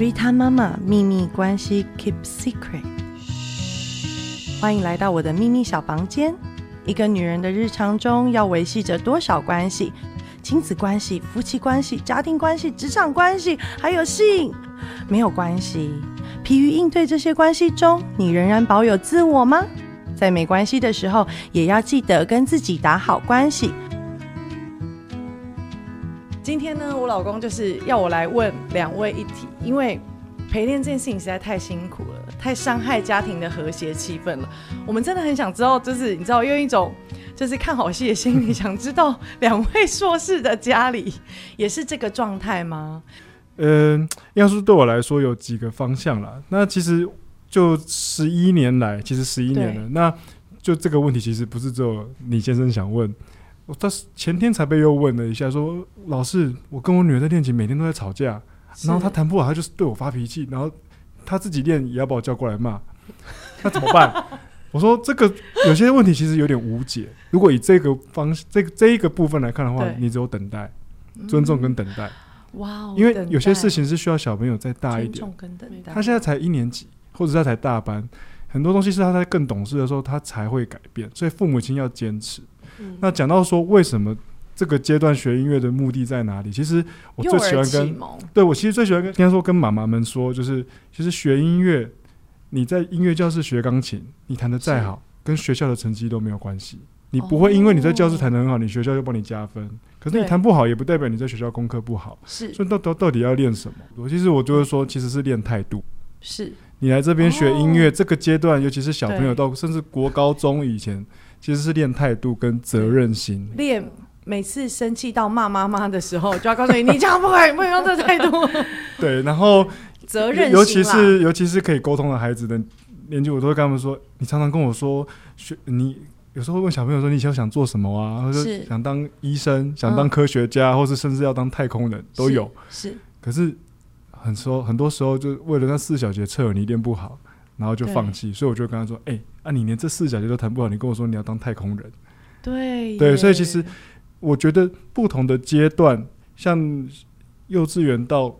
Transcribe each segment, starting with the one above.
Rita 妈妈秘密关系 Keep Secret。欢迎来到我的秘密小房间。一个女人的日常中要维系着多少关系？亲子关系、夫妻关系、家庭关系、职场关系，还有性，没有关系。疲于应对这些关系中，你仍然保有自我吗？在没关系的时候，也要记得跟自己打好关系。今天呢，我老公就是要我来问两位一题，因为陪练这件事情实在太辛苦了，太伤害家庭的和谐气氛了。我们真的很想知道，就是你知道，用一种就是看好戏的心理，想知道两位硕士的家里也是这个状态吗？嗯，要说对我来说有几个方向啦。那其实就十一年来，其实十一年了。那就这个问题，其实不是只有李先生想问。我他前天才被又问了一下，说老师，我跟我女儿在练琴，每天都在吵架，然后她弹不好，她就是对我发脾气，然后她自己练也要把我叫过来骂，那怎么办？我说这个有些问题其实有点无解。如果以这个方这个这一个部分来看的话，你只有等待、尊重跟等待。哇，因为有些事情是需要小朋友再大一点，他现在才一年级，或者他才大班，很多东西是他在更懂事的时候他才会改变，所以父母亲要坚持。那讲到说为什么这个阶段学音乐的目的在哪里？其实我最喜欢跟对我其实最喜欢跟应该说跟妈妈们说，就是其实学音乐，你在音乐教室学钢琴，你弹的再好，跟学校的成绩都没有关系。你不会因为你在教室弹的很好，你学校就帮你加分。可是你弹不好，也不代表你在学校功课不好。是，所以到到到底要练什么？我其实我就会说，其实是练态度。是，你来这边学音乐这个阶段，尤其是小朋友到甚至国高中以前，其实是练态度跟责任心。练每次生气到骂妈妈的时候，就要告诉你，你这样不可以，不能用这态度。对，然后责任，尤其是尤其是可以沟通的孩子的年纪，我都会跟他们说，你常常跟我说学你。有时候会问小朋友说：“你以后想做什么啊？”或者想当医生、想当科学家，或是甚至要当太空人都有。是，可是很说很多时候，就为了那四小节测耳你练不好，然后就放弃。所以我就跟他说：“哎，啊，你连这四小节都弹不好，你跟我说你要当太空人？”对对，所以其实我觉得不同的阶段，像幼稚园到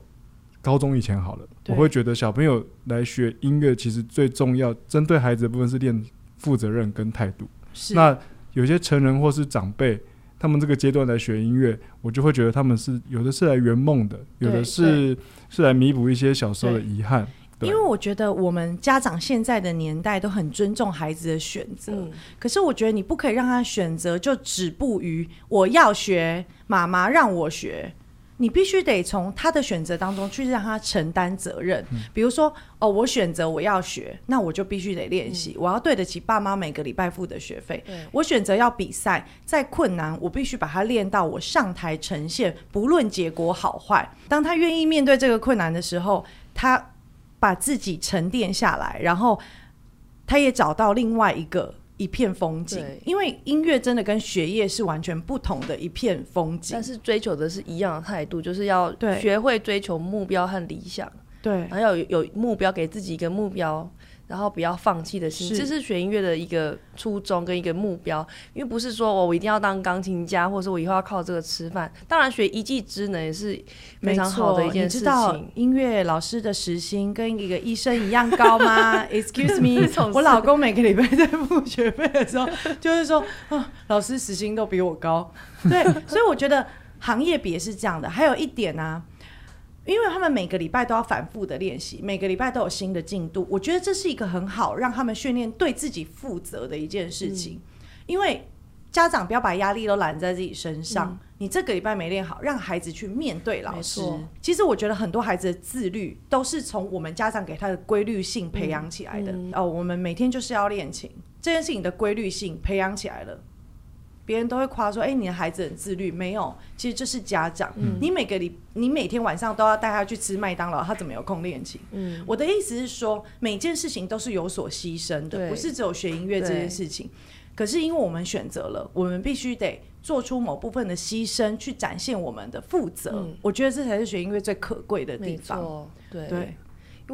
高中以前好了，我会觉得小朋友来学音乐，其实最重要针对孩子的部分是练负责任跟态度。那有些成人或是长辈，他们这个阶段来学音乐，我就会觉得他们是有的是来圆梦的，有的是是来弥补一些小时候的遗憾。因为我觉得我们家长现在的年代都很尊重孩子的选择，可是我觉得你不可以让他选择就止步于我要学，妈妈让我学。你必须得从他的选择当中去让他承担责任。比如说，哦，我选择我要学，那我就必须得练习，我要对得起爸妈每个礼拜付的学费。我选择要比赛，再困难，我必须把它练到我上台呈现，不论结果好坏。当他愿意面对这个困难的时候，他把自己沉淀下来，然后他也找到另外一个。一片风景，因为音乐真的跟学业是完全不同的一片风景，但是追求的是一样的态度，就是要学会追求目标和理想，对，然后要有有目标，给自己一个目标。然后不要放弃的心，这是学音乐的一个初衷跟一个目标。因为不是说我一定要当钢琴家，或者是我以后要靠这个吃饭。当然，学一技之能也是非常好的一件事情。音乐老师的时薪跟一个医生一样高吗？Excuse me，我老公每个礼拜在付学费的时候，就是说啊，老师时薪都比我高。对，所以我觉得行业别是这样的。还有一点呢。因为他们每个礼拜都要反复的练习，每个礼拜都有新的进度。我觉得这是一个很好让他们训练对自己负责的一件事情。因为家长不要把压力都揽在自己身上，你这个礼拜没练好，让孩子去面对老师。其实我觉得很多孩子的自律都是从我们家长给他的规律性培养起来的。哦，我们每天就是要练琴，这件事情的规律性培养起来了。别人都会夸说：“哎，你的孩子很自律。”没有，其实这是家长。你每个礼，你每天晚上都要带他去吃麦当劳，他怎么有空练琴？嗯，我的意思是说，每件事情都是有所牺牲的，不是只有学音乐这件事情。可是因为我们选择了，我们必须得做出某部分的牺牲，去展现我们的负责。我觉得这才是学音乐最可贵的地方。对。因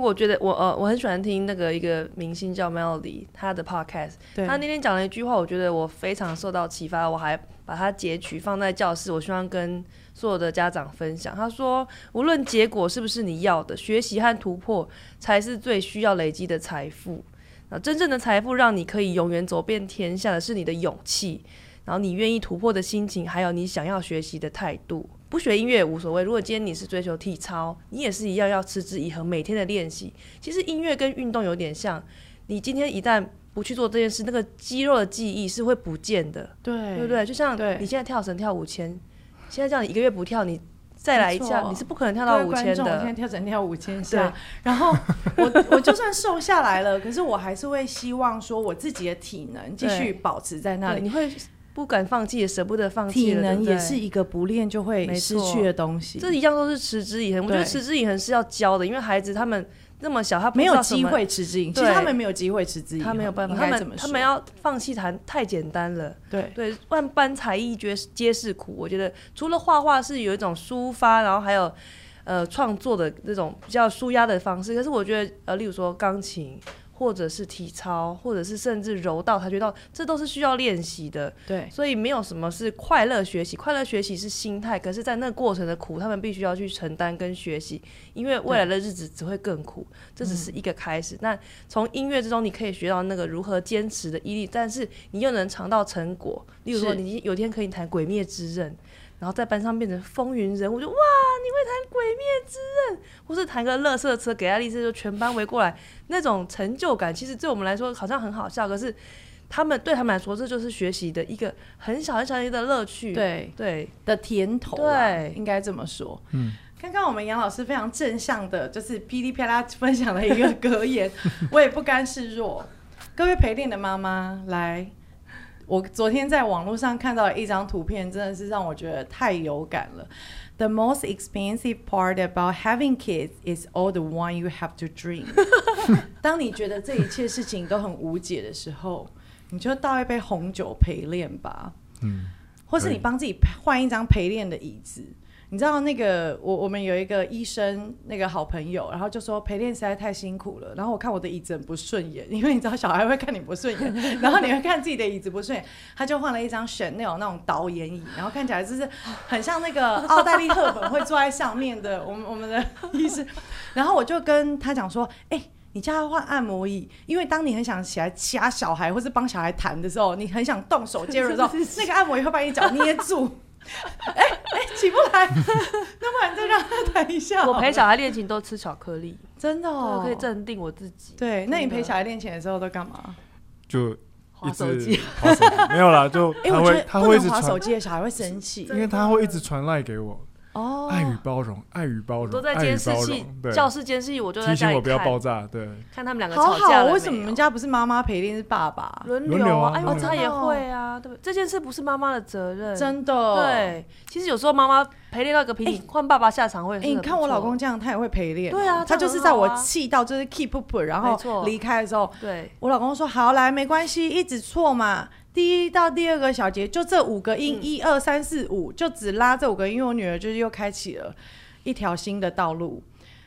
为我觉得我呃我很喜欢听那个一个明星叫 Melody 他的 podcast，他那天讲了一句话，我觉得我非常受到启发，我还把它截取放在教室，我希望跟所有的家长分享。他说，无论结果是不是你要的，学习和突破才是最需要累积的财富。那真正的财富，让你可以永远走遍天下的是你的勇气，然后你愿意突破的心情，还有你想要学习的态度。不学音乐也无所谓。如果今天你是追求体操，你也是一样要持之以恒，每天的练习。其实音乐跟运动有点像，你今天一旦不去做这件事，那个肌肉的记忆是会不见的，对对不对？就像你现在跳绳跳五千，现在叫你一个月不跳，你再来一下，你是不可能跳到五千的。现在跳绳跳五千下，然后我 我就算瘦下来了，可是我还是会希望说我自己的体能继续保持在那里。你会。不敢放弃，也舍不得放弃。体能也是一个不练就会失去的东西。这一样都是持之以恒。我觉得持之以恒是要教的，因为孩子他们那么小，他没有机会持之以恒。其实他们没有机会持之以恒，他没有办法。他们他们要放弃弹太简单了。对对，万般才艺皆皆是苦。我觉得除了画画是有一种抒发，然后还有呃创作的那种比较舒压的方式。可是我觉得呃，例如说钢琴。或者是体操，或者是甚至柔道、跆拳道，这都是需要练习的。对，所以没有什么是快乐学习，快乐学习是心态。可是，在那过程的苦，他们必须要去承担跟学习，因为未来的日子只会更苦。这只是一个开始。那从音乐之中，你可以学到那个如何坚持的毅力，但是你又能尝到成果。例如说，你有天可以弹《鬼灭之刃》。然后在班上变成风云人物，就哇，你会弹《鬼灭之刃》，或是弹个乐色车给爱丽丝，就全班围过来，那种成就感，其实对我们来说好像很好笑，可是他们对他们来说，这就是学习的一个很小很小的乐趣，对对的甜头，对，应该这么说。嗯，刚刚我们杨老师非常正向的，就是噼里啪啦分享了一个格言，我也不甘示弱，各位陪练的妈妈来。我昨天在网络上看到一张图片，真的是让我觉得太有感了。The most expensive part about having kids is all the one you have to drink。当你觉得这一切事情都很无解的时候，你就倒一杯红酒陪练吧。嗯，或是你帮自己换一张陪练的椅子。你知道那个我我们有一个医生那个好朋友，然后就说陪练实在太辛苦了。然后我看我的椅子很不顺眼，因为你知道小孩会看你不顺眼，然后你会看自己的椅子不顺眼，他就换了一张选那种那种导演椅，然后看起来就是很像那个奥黛丽赫本会坐在上面的我们我们的医生。然后我就跟他讲说，哎，你叫他换按摩椅，因为当你很想起来掐小孩或是帮小孩弹的时候，你很想动手介入的时候，那个按摩椅会把你脚捏住。哎哎，起不来，那不然再让他弹一下。我陪小孩练琴都吃巧克力，真的，哦，可以镇定我自己。对，那你陪小孩练琴的时候都干嘛？就滑手机，没有啦，就 他会他会一直滑手机的小孩会生气，因为他会一直传赖给我。哦，爱与包容，爱与包容，都在监视器，教室监视器，我就在提醒我不要爆炸，对，看他们两个吵架为什么你们家不是妈妈陪练，是爸爸？轮流啊？哎，呦，他也会啊，对不对？这件事不是妈妈的责任，真的。对，其实有时候妈妈陪练到一个瓶颈，换爸爸下场会。哎，你看我老公这样，他也会陪练。对啊，他就是在我气到就是 keep up，然后离开的时候，对。我老公说：“好来，没关系，一直错嘛。”第一到第二个小节，就这五个音，一二三四五，就只拉这五个音。因为我女儿就是又开启了一条新的道路。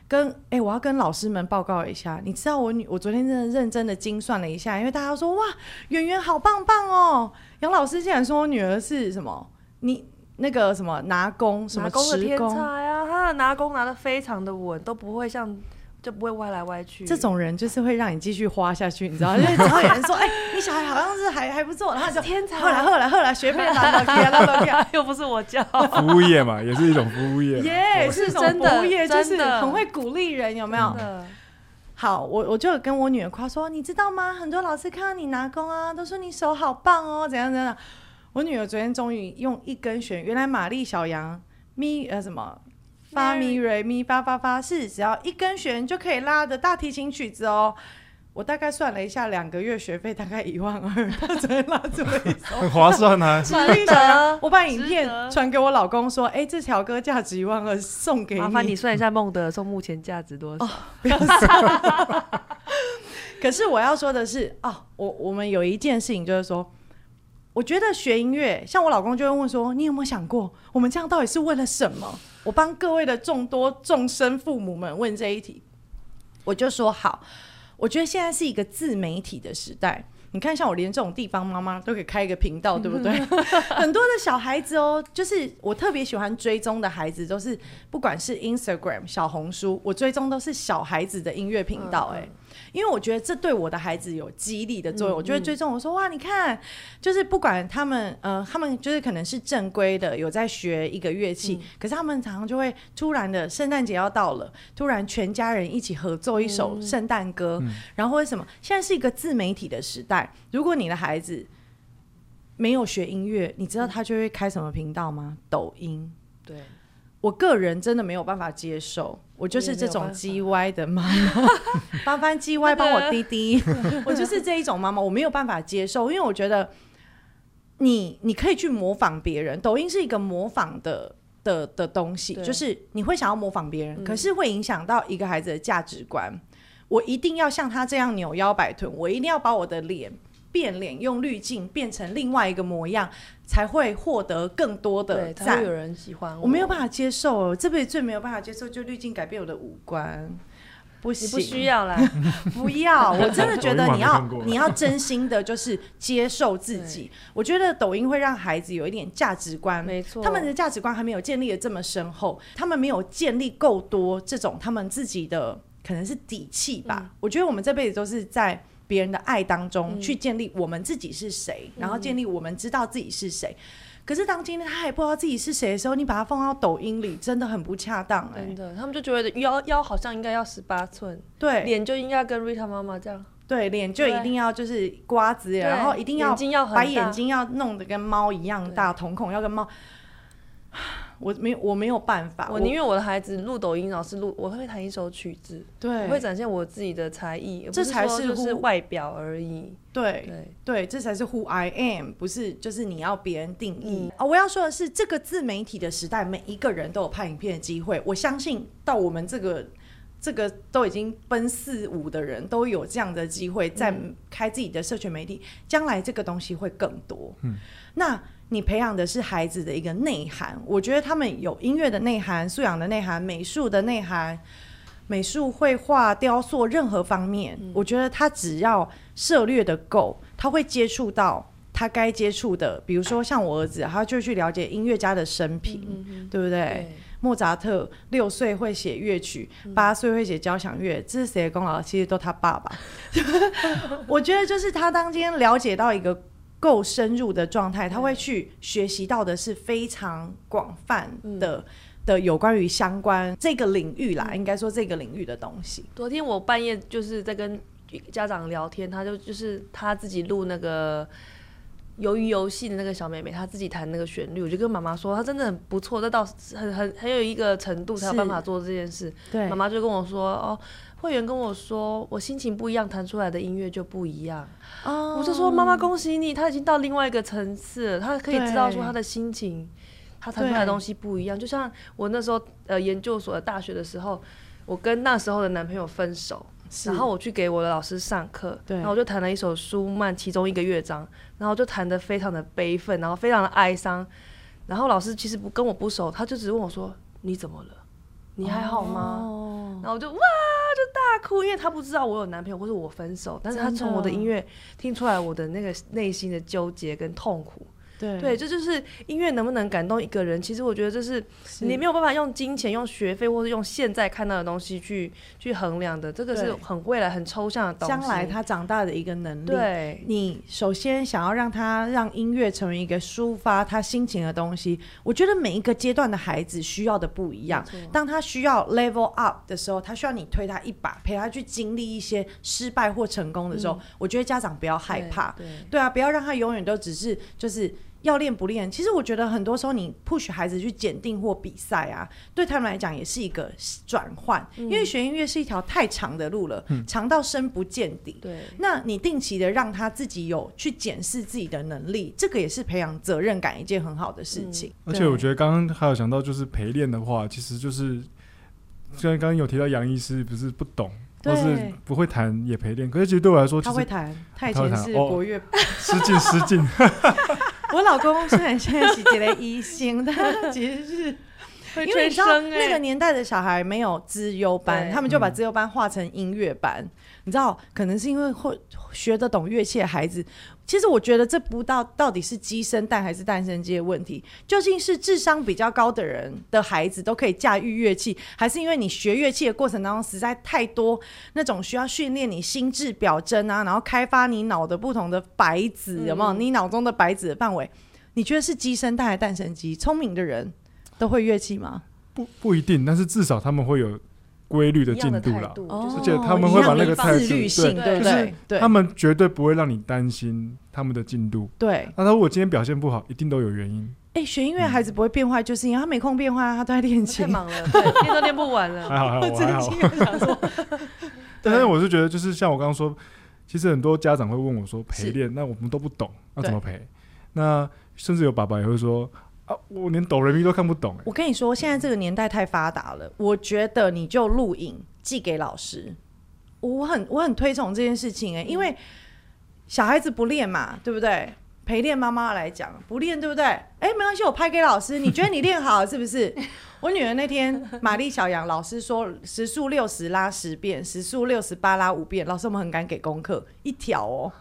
跟哎，我要跟老师们报告一下，你知道我女，我昨天真的认真的精算了一下，因为大家说哇，圆圆好棒棒哦。杨老师竟然说我女儿是什么？你那个什么拿弓，什么的天才啊？她的拿弓拿的非常的稳，都不会像。就不会歪来歪去。这种人就是会让你继续花下去，你知道？因 为只要有人说：“哎，你小孩好像是还还不错。”然后就天才，后来后来后来学费拿到天拿到天，又不是我教。服务业嘛，也是一种服务业。耶，是真的服务业，就是很会鼓励人，有没有？好，我我就跟我女儿夸说：“你知道吗？很多老师看到你拿弓啊，都说你手好棒哦，怎样怎样。”我女儿昨天终于用一根弦，原来玛丽小羊咪呃什么？发咪瑞咪发发发是只要一根弦就可以拉的大提琴曲子哦。我大概算了一下，两个月学费大概一万二，拉这么一首，很 划算啊！真的，我把影片传给我老公说：“哎，这条歌价值一万二，送给你。”麻烦你算一下孟德送目前价值多少？不要 可是我要说的是，哦，我我们有一件事情就是说，我觉得学音乐，像我老公就会问说：“你有没有想过，我们这样到底是为了什么？”我帮各位的众多众生父母们问这一题。我就说好，我觉得现在是一个自媒体的时代。你看，像我连这种地方妈妈都可以开一个频道，对不对？很多的小孩子哦，就是我特别喜欢追踪的孩子，都是不管是 Instagram、小红书，我追踪都是小孩子的音乐频道，哎。因为我觉得这对我的孩子有激励的作用，我就会追踪我说哇，你看，就是不管他们呃，他们就是可能是正规的有在学一个乐器，可是他们常常就会突然的圣诞节要到了，突然全家人一起合奏一首圣诞歌，然后为什么？现在是一个自媒体的时代，如果你的孩子没有学音乐，你知道他就会开什么频道吗？抖音。对。我个人真的没有办法接受，我就是这种 G Y 的妈妈，翻翻 G Y 帮我滴滴，我就是这一种妈妈，我没有办法接受，因为我觉得你你可以去模仿别人，抖音是一个模仿的的的东西，就是你会想要模仿别人，可是会影响到一个孩子的价值观。我一定要像他这样扭腰摆臀，我一定要把我的脸。变脸用滤镜变成另外一个模样，才会获得更多的赞。有人喜欢我，没有办法接受。这辈子最没有办法接受，就滤镜改变我的五官，不行，不需要啦，不要。我真的觉得你要，你要真心的，就是接受自己。我觉得抖音会让孩子有一点价值观，没错，他们的价值观还没有建立的这么深厚，他们没有建立够多这种他们自己的可能是底气吧。我觉得我们这辈子都是在。别人的爱当中去建立我们自己是谁，然后建立我们知道自己是谁。可是当今天他还不知道自己是谁的时候，你把它放到抖音里，真的很不恰当。真的，他们就觉得腰腰好像应该要十八寸，对，脸就应该跟 Rita 妈妈这样，对，脸就一定要就是瓜子，然后一定要把眼睛要弄得跟猫一样大，瞳孔要跟猫。我没我没有办法，我宁愿我的孩子录抖音，老师录，我会弹一首曲子，对，我会展现我自己的才艺，这才是就是外表而已。对对对，这才是 Who I am，不是就是你要别人定义啊！我要说的是，这个自媒体的时代，每一个人都有拍影片的机会。我相信到我们这个这个都已经奔四五的人，都有这样的机会，在开自己的社群媒体，将来这个东西会更多。嗯，那。你培养的是孩子的一个内涵，我觉得他们有音乐的内涵、素养的内涵、美术的内涵、美术、绘画、雕塑任何方面，我觉得他只要涉略的够，他会接触到他该接触的。比如说像我儿子，他就去了解音乐家的生平，对不对？莫扎特六岁会写乐曲，八岁会写交响乐，这是谁的功劳？其实都他爸爸。我觉得就是他当今天了解到一个。够深入的状态，他会去学习到的是非常广泛的的有关于相关这个领域啦，应该说这个领域的东西。昨天我半夜就是在跟家长聊天，他就就是他自己录那个由于游戏的那个小妹妹，她自己弹那个旋律，我就跟妈妈说，她真的很不错，这到很很很有一个程度才有办法做这件事。对，妈妈就跟我说哦。会员跟我说，我心情不一样，弹出来的音乐就不一样。哦，我就说妈妈恭喜你，他已经到另外一个层次了，他可以知道说他的心情，他弹出来的东西不一样。就像我那时候呃研究所的大学的时候，我跟那时候的男朋友分手，然后我去给我的老师上课，然后我就弹了一首舒曼其中一个乐章，然后就弹得非常的悲愤，然后非常的哀伤。然后老师其实不跟我不熟，他就只问我说你怎么了？你还好吗？然后我就哇，就大哭，因为他不知道我有男朋友或是我分手，但是他从我的音乐听出来我的那个内心的纠结跟痛苦。对，这就是音乐能不能感动一个人。其实我觉得这是你没有办法用金钱、用学费或者用现在看到的东西去去衡量的。这个是很未来、很抽象的东西。将来他长大的一个能力。对，你首先想要让他让音乐成为一个抒发他心情的东西。我觉得每一个阶段的孩子需要的不一样。当他需要 level up 的时候，他需要你推他一把，陪他去经历一些失败或成功的时候。我觉得家长不要害怕。对，对啊，不要让他永远都只是就是。要练不练？其实我觉得很多时候你 push 孩子去检定或比赛啊，对他们来讲也是一个转换。因为学音乐是一条太长的路了，长到深不见底。对，那你定期的让他自己有去检视自己的能力，这个也是培养责任感一件很好的事情。而且我觉得刚刚还有讲到，就是陪练的话，其实就是虽然刚刚有提到杨医师不是不懂，或是不会弹也陪练，可是其实对我来说，他会弹，他以前是国乐，失敬失敬。我老公虽然现在是一个医生，他其实是因为你知道那个年代的小孩没有资优班，他们就把资优班划成音乐班。你知道，可能是因为会学得懂乐器的孩子。其实我觉得这不到到底是鸡生蛋还是蛋生鸡的问题，究竟是智商比较高的人的孩子都可以驾驭乐器，还是因为你学乐器的过程当中实在太多那种需要训练你心智表征啊，然后开发你脑的不同的白子，有没有？你脑中的白子的范围，你觉得是鸡生蛋还是蛋生鸡？聪明的人都会乐器吗？不不一定，但是至少他们会有。规律的进度了，而且他们会把那个态度，对，就是他们绝对不会让你担心他们的进度。对，那他如果今天表现不好，一定都有原因。哎，学音乐孩子不会变坏，就是因为他没空变坏，他都在练琴，太忙了，对，练都练不完了。还好还好还好。但是我是觉得，就是像我刚刚说，其实很多家长会问我说陪练，那我们都不懂，要怎么陪？那甚至有爸爸也会说。啊，我连哆来咪都看不懂。我跟你说，现在这个年代太发达了，我觉得你就录影寄给老师，我很我很推崇这件事情哎，因为小孩子不练嘛，对不对？陪练妈妈来讲不练，对不对？哎，没关系，我拍给老师，你觉得你练好了是不是？我女儿那天玛丽小杨老师说时速六十拉十遍，时速六十八拉五遍，老师我们很敢给功课，一条哦。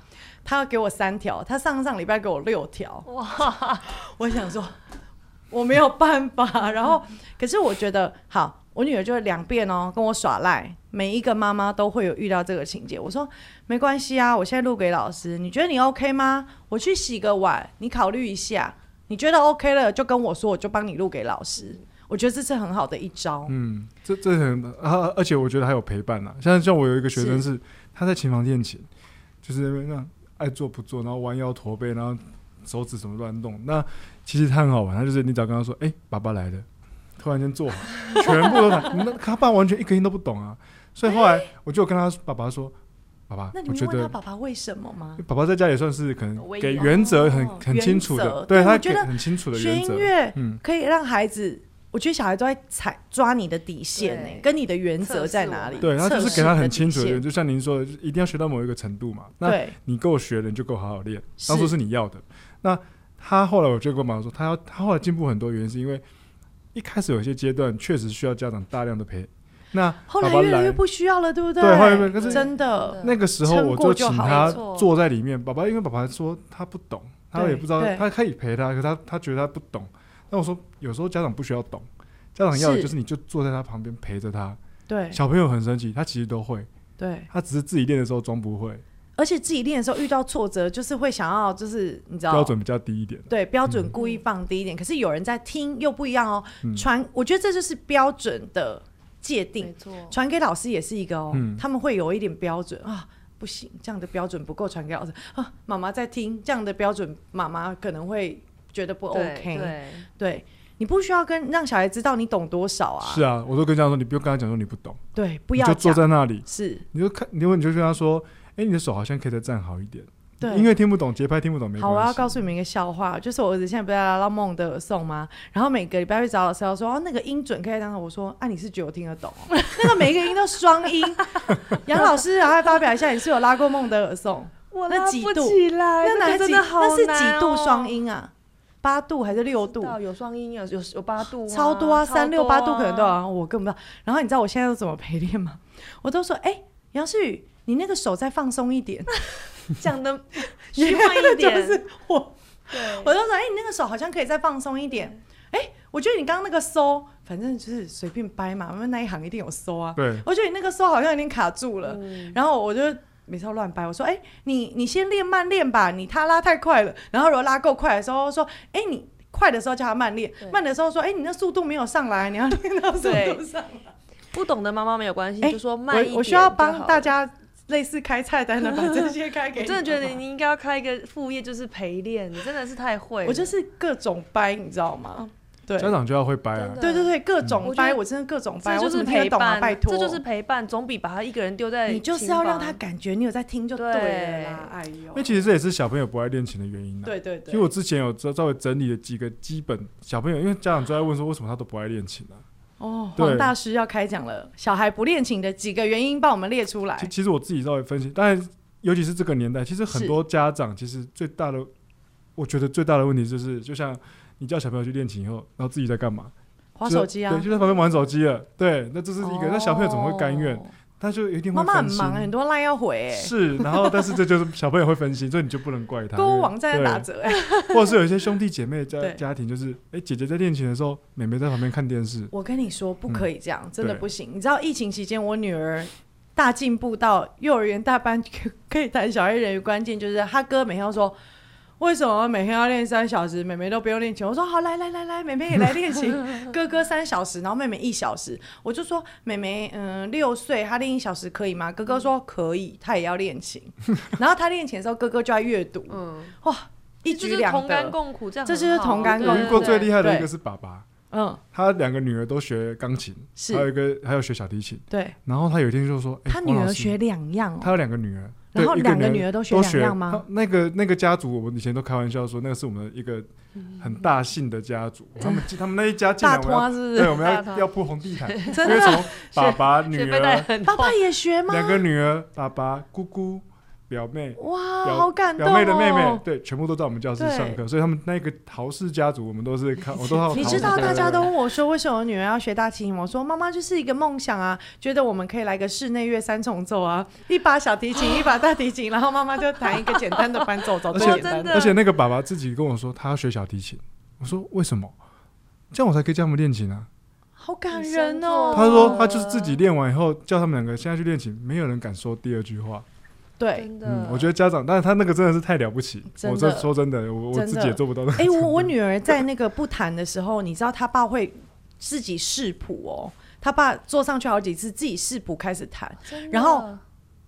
他要给我三条，他上上礼拜给我六条。哇！我想说我没有办法，然后 可是我觉得好，我女儿就两遍哦，跟我耍赖。每一个妈妈都会有遇到这个情节。我说没关系啊，我现在录给老师，你觉得你 OK 吗？我去洗个碗，你考虑一下，你觉得 OK 了就跟我说，我就帮你录给老师。我觉得这是很好的一招。嗯，这这很啊，而且我觉得还有陪伴啊。像像我有一个学生是他在琴房练琴，就是那。爱做不做，然后弯腰驼背，然后手指什么乱动。那其实他很好玩，他就是你只要跟他说：“哎，爸爸来了。”突然间做好，全部都他 那他爸完全一个音都不懂啊。所以后来我就跟他爸爸说：“爸爸，那你问他爸爸为什么吗？”爸爸在家也算是可能给原则很很清楚的，对他觉得很清楚的原则。学音乐可以让孩子。我觉得小孩都在踩抓你的底线呢，跟你的原则在哪里？对，他就是给他很清楚的，就像您说的，一定要学到某一个程度嘛。那你够学了，你就够好好练。当初是你要的。那他后来我就跟我妈说，他要他后来进步很多，原因是因为一开始有些阶段确实需要家长大量的陪。那后来越来越不需要了，对不对？对，后来可是真的那个时候我就请他坐在里面。爸爸因为爸爸说他不懂，他也不知道，他可以陪他，可他他觉得他不懂。那我说有时候家长不需要懂。家长要的就是你就坐在他旁边陪着他。对，小朋友很神奇，他其实都会。对，他只是自己练的时候装不会。而且自己练的时候遇到挫折，就是会想要，就是你知道，标准比较低一点。对，标准故意放低一点。可是有人在听，又不一样哦。传，我觉得这就是标准的界定。没错，传给老师也是一个哦。他们会有一点标准啊，不行，这样的标准不够传给老师啊。妈妈在听，这样的标准，妈妈可能会觉得不 OK。对，对。你不需要跟让小孩知道你懂多少啊？是啊，我都跟家长说，你不用跟他讲说你不懂。对，不要就坐在那里。是，你就看，你问你就跟他说，哎，你的手好像可以再站好一点。对，音乐听不懂，节拍听不懂没关系。好，我要告诉你们一个笑话，就是我儿子现在不是拉到梦的送吗？然后每个礼拜会找老师要说，哦，那个音准可以让我说，啊，你是觉得我听得懂？那个每一个音都双音。杨老师，然后发表一下，你是有拉过梦的耳送？我那几度？那哪几？那是几度双音啊？八度还是六度？有双音有有有八度，超多啊！三六八度可能都有，我更不知道。然后你知道我现在都怎么陪练吗？我都说，哎，杨世宇，你那个手再放松一点，讲的 虚幻一点。就是我，我就说，哎，你那个手好像可以再放松一点。哎，我觉得你刚刚那个收，反正就是随便掰嘛，因为那一行一定有收啊。对，我觉得你那个收好像有点卡住了。然后我就。没错，乱掰。我说，哎，你你先练慢练吧，你他拉太快了。然后如果拉够快的时候，说，哎，你快的时候叫他慢练，慢的时候说，哎，你那速度没有上来，你要练到速度上来。不懂的妈妈没有关系，就说慢一点。我需要帮大家类似开菜单的，把这些开给。我真的觉得你应该要开一个副业，就是陪练。你真的是太会。我就是各种掰，你知道吗？家长就要会掰啊！对对对，各种掰，我真的各种掰，就是陪伴，拜托，这就是陪伴，总比把他一个人丢在你就是要让他感觉你有在听就对了。哎呦，因为其实这也是小朋友不爱练琴的原因。对对对。其实我之前有稍稍微整理了几个基本小朋友，因为家长就在问说为什么他都不爱练琴呢？哦，黄大师要开讲了，小孩不练琴的几个原因，帮我们列出来。其实我自己稍微分析，但尤其是这个年代，其实很多家长其实最大的，我觉得最大的问题就是，就像。你叫小朋友去练琴以后，然后自己在干嘛？划手机啊，对，就在旁边玩手机了。对，那这是一个，那小朋友怎么会甘愿？他就一定会妈妈很忙，很多赖要回。是，然后但是这就是小朋友会分心，所以你就不能怪他。购物网站打折哎，或者是有一些兄弟姐妹家家庭，就是哎，姐姐在练琴的时候，妹妹在旁边看电视。我跟你说，不可以这样，真的不行。你知道疫情期间，我女儿大进步到幼儿园大班可以弹小黑人，关键就是他哥每天都说。为什么每天要练三小时？妹妹都不用练琴。我说好，来来来来，妹妹也来练琴。哥哥三小时，然后妹妹一小时。我就说妹妹，嗯，六岁，她练一小时可以吗？哥哥说可以，她也要练琴。然后她练琴的时候，哥哥就在阅读。嗯，哇，一举两得，同甘共苦，这样这就是同甘共苦。遇过最厉害的一个是爸爸，嗯，他两个女儿都学钢琴，还有一个还有学小提琴。对，然后他有一天就说，他女儿学两样，他有两个女儿。然后两个女儿都学两样吗？那个那个家族，我们以前都开玩笑说，那个是我们一个很大姓的家族。他们他们那一家进来，对，我们要要铺红地毯，因为从爸爸女儿，爸爸也学吗？两个女儿，爸爸姑姑。表妹哇，好感动！表妹的妹妹对，全部都在我们教室上课，所以他们那个陶氏家族，我们都是 看，我都好你知道，大家都问我说，为什么女儿要学大提琴？我说，妈妈就是一个梦想啊，觉得我们可以来个室内乐三重奏啊，一把小提琴，一把大提琴，然后妈妈就弹一个简单的伴奏，最简单的。而且那个爸爸自己跟我说，他要学小提琴。我说为什么？这样我才可以教他们练琴啊！好感人哦。他说他就是自己练完以后，叫他们两个现在去练琴，没有人敢说第二句话。对，嗯，我觉得家长，但是他那个真的是太了不起。我这说真的，我我自己也做不到。那哎，我我女儿在那个不弹的时候，你知道她爸会自己试谱哦。她爸坐上去好几次，自己试谱开始弹，然后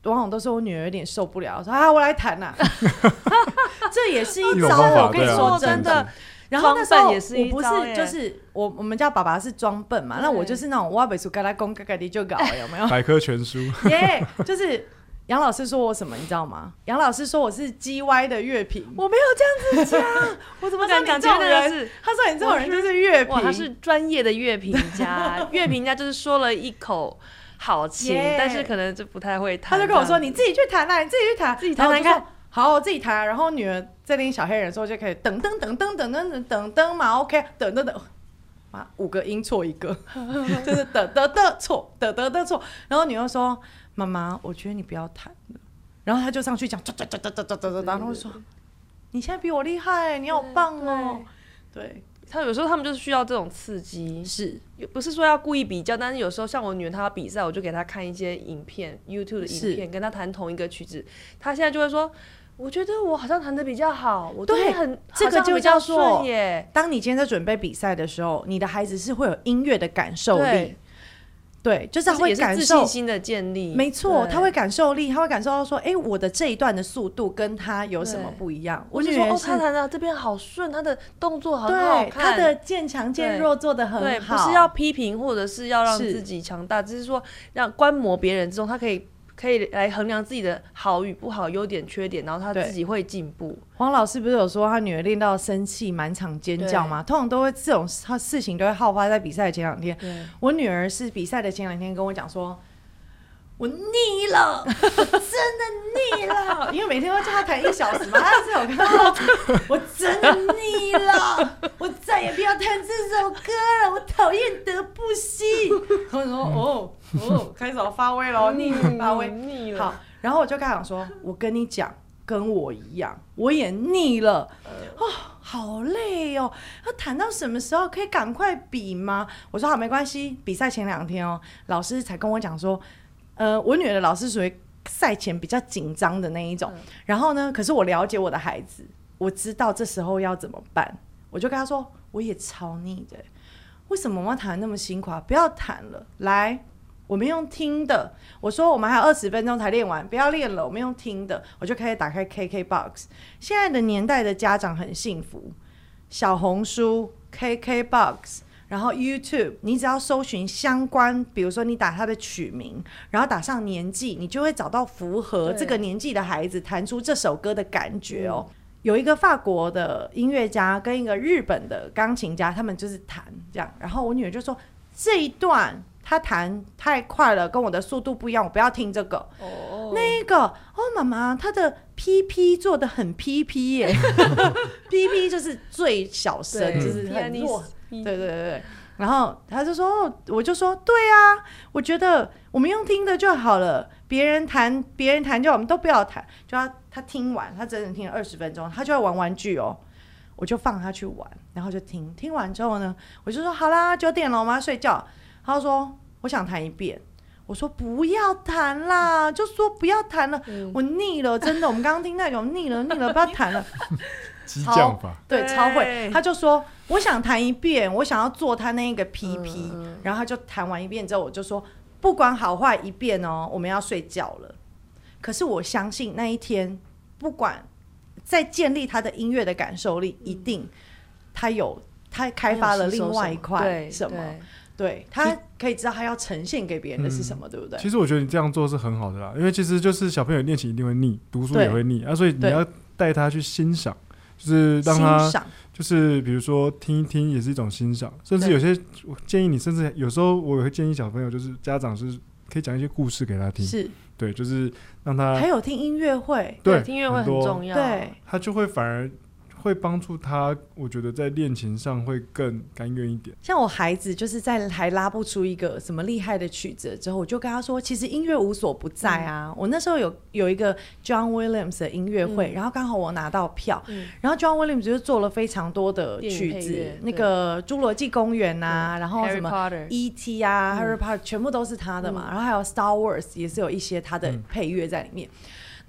往往都是我女儿有点受不了，说啊，我来弹呐。这也是一招，我跟你说真的。然后那时候我不是就是我我们家爸爸是装笨嘛，那我就是那种挖本书，嘎啦公嘎嘎地就搞，有没有？百科全书。耶，就是。杨老师说我什么，你知道吗？杨老师说我是 G Y 的乐评，我没有这样子讲，我怎么敢讲这种人？他说你这种人就是乐评，他是专业的乐评家，乐评家就是说了一口好琴，但是可能就不太会弹。他就跟我说：“你自己去弹啦，你自己去弹，自己弹弹看。”好，我自己弹。然后女儿在练小黑人的时候就可以噔噔噔噔噔噔噔噔嘛，OK，噔噔噔，啊，五个音错一个，就是噔噔的错，噔噔的错。然后女儿说。妈妈，我觉得你不要弹了。然后他就上去讲，哒哒哒哒哒哒哒哒然后说：“你现在比我厉害，你好棒哦。”对，他有时候他们就是需要这种刺激，是，不是说要故意比较，但是有时候像我女儿她要比赛，我就给她看一些影片，YouTube 的影片，跟她弹同一个曲子，她现在就会说：“我觉得我好像弹的比较好，我对很这个就叫做耶。”当你今天在准备比赛的时候，你的孩子是会有音乐的感受力。对，就是他会感受信心的建立，没错，他会感受力，他会感受到说，哎，我的这一段的速度跟他有什么不一样？我就说，哦，他弹的这边好顺，他的动作很好看，他的渐强渐弱做的很好，不是要批评或者是要让自己强大，只是说让观摩别人之中，他可以。可以来衡量自己的好与不好、优点、缺点，然后他自己会进步。黄老师不是有说他女儿练到生气、满场尖叫吗？通常都会这种他事情都会好发在比赛的前两天。我女儿是比赛的前两天跟我讲说。我腻了，我 真的腻了，因为每天都叫他弹一小时嘛，他是有看到，我真的腻了，我再也不要弹这首歌了，我讨厌德布西。我说哦哦，开始发威了，腻发威腻了。好，然后我就跟他讲说，我跟你讲，跟我一样，我也腻了，哦，好累哦，要弹到什么时候？可以赶快比吗？我说好，没关系，比赛前两天哦，老师才跟我讲说。呃，我女儿的老师属于赛前比较紧张的那一种，然后呢，可是我了解我的孩子，我知道这时候要怎么办，我就跟他说，我也超腻的，为什么我们弹那么辛苦啊？不要弹了，来，我们用听的。我说我们还有二十分钟才练完，不要练了，我们用听的。我就开始打开 KK Box，现在的年代的家长很幸福，小红书、KK Box。然后 YouTube，你只要搜寻相关，比如说你打他的曲名，然后打上年纪，你就会找到符合这个年纪的孩子弹出这首歌的感觉哦。有一个法国的音乐家跟一个日本的钢琴家，他们就是弹这样。然后我女儿就说这一段他弹太快了，跟我的速度不一样，我不要听这个。哦，那个哦，妈妈，他的 PP 做的很 PP 耶，PP 就是最小声，就是很弱。对对对对，然后他就说，我就说，对啊，我觉得我们用听的就好了，别人弹，别人弹就我们都不要弹，就他他听完，他整整听了二十分钟，他就要玩玩具哦，我就放他去玩，然后就听，听完之后呢，我就说好啦，九点了，我们要睡觉。他说我想弹一遍，我说不要弹啦，就说不要弹了，我腻了，真的，我们刚刚听那种腻了，腻了，不要弹了。激将法，对，超会。他就说：“我想弹一遍，我想要做他那个 PP。”然后他就弹完一遍之后，我就说：“不管好坏一遍哦，我们要睡觉了。”可是我相信那一天，不管在建立他的音乐的感受力，一定他有他开发了另外一块什么？对他可以知道他要呈现给别人的是什么，对不对？其实我觉得你这样做是很好的啦，因为其实就是小朋友练琴一定会腻，读书也会腻啊，所以你要带他去欣赏。就是让他，就是比如说听一听也是一种欣赏，甚至有些我建议你，甚至有时候我也会建议小朋友，就是家长是可以讲一些故事给他听，是对，就是让他还有听音乐会，对，听音乐会很重要，对，他就会反而。会帮助他，我觉得在练琴上会更甘愿一点。像我孩子，就是在还拉不出一个什么厉害的曲子之后，我就跟他说，其实音乐无所不在啊。我那时候有有一个 John Williams 的音乐会，然后刚好我拿到票，然后 John Williams 就做了非常多的曲子，那个《侏罗纪公园》啊，然后什么 E.T. 啊，Harry Potter 全部都是他的嘛，然后还有 Star Wars 也是有一些他的配乐在里面。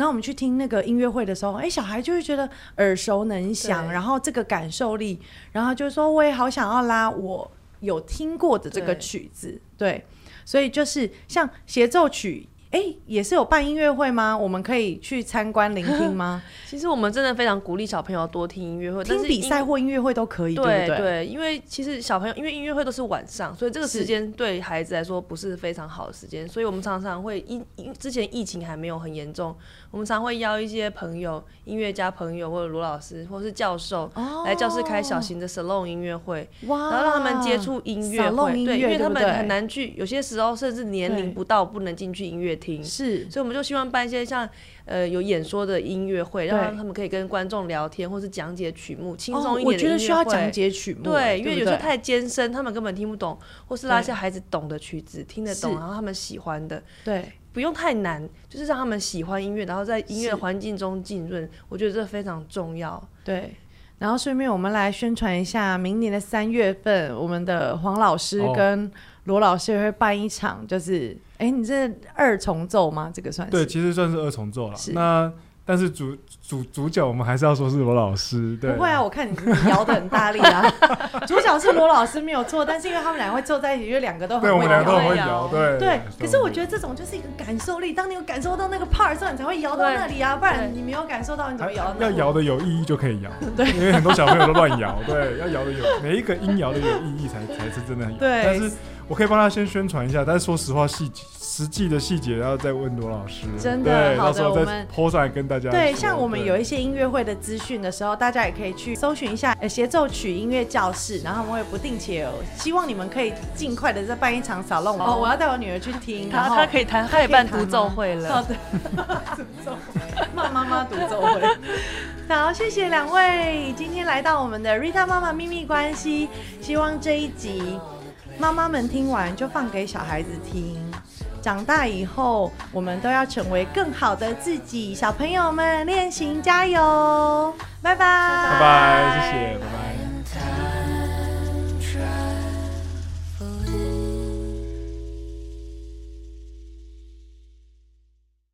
然后我们去听那个音乐会的时候，哎，小孩就会觉得耳熟能详，然后这个感受力，然后就说我也好想要拉我有听过的这个曲子，对，所以就是像协奏曲。哎，也是有办音乐会吗？我们可以去参观聆听吗？其实我们真的非常鼓励小朋友多听音乐会，听比赛或音乐会都可以。对对，因为其实小朋友因为音乐会都是晚上，所以这个时间对孩子来说不是非常好的时间，所以我们常常会因因之前疫情还没有很严重，我们常会邀一些朋友、音乐家朋友或者罗老师或是教授来教室开小型的 salon 音乐会，然后让他们接触音乐会，对，因为他们很难去，有些时候甚至年龄不到不能进去音乐。听是，所以我们就希望办一些像呃有演说的音乐会，让他们可以跟观众聊天，或是讲解曲目，轻松一点的音乐会。我觉得需要讲解曲目，对，因为有时候太艰深，他们根本听不懂，或是拉一些孩子懂的曲子，听得懂，然后他们喜欢的，对，不用太难，就是让他们喜欢音乐，然后在音乐环境中浸润，我觉得这非常重要。对，然后顺便我们来宣传一下，明年的三月份，我们的黄老师跟罗老师会办一场，就是。哎，你这二重奏吗？这个算是对，其实算是二重奏了。那但是主主主角我们还是要说是罗老师。对，不会啊，我看你摇的很大力啊。主角是罗老师没有错，但是因为他们两个会坐在一起，因为两个都很会摇。对，对。可是我觉得这种就是一个感受力，当你有感受到那个 part 时候，你才会摇到那里啊，不然你没有感受到，你怎么摇？要摇的有意义就可以摇。对，因为很多小朋友都乱摇。对，要摇的有每一个音摇的有意义才才是真的很。对，但是。我可以帮他先宣传一下，但是说实话，细节实际的细节要再问罗老师。真的，好的，我们抛上来跟大家。对，像我们有一些音乐会的资讯的时候，大家也可以去搜寻一下协奏曲音乐教室，然后我们会不定期有，希望你们可以尽快的再办一场扫弄。哦，我要带我女儿去听，她她可以弹，她也办独奏会了。好的，独奏，骂妈妈独奏会。好，谢谢两位今天来到我们的 Rita 妈妈秘密关系，希望这一集。妈妈们听完就放给小孩子听。长大以后，我们都要成为更好的自己。小朋友们练习加油，拜拜，拜拜，谢谢。拜拜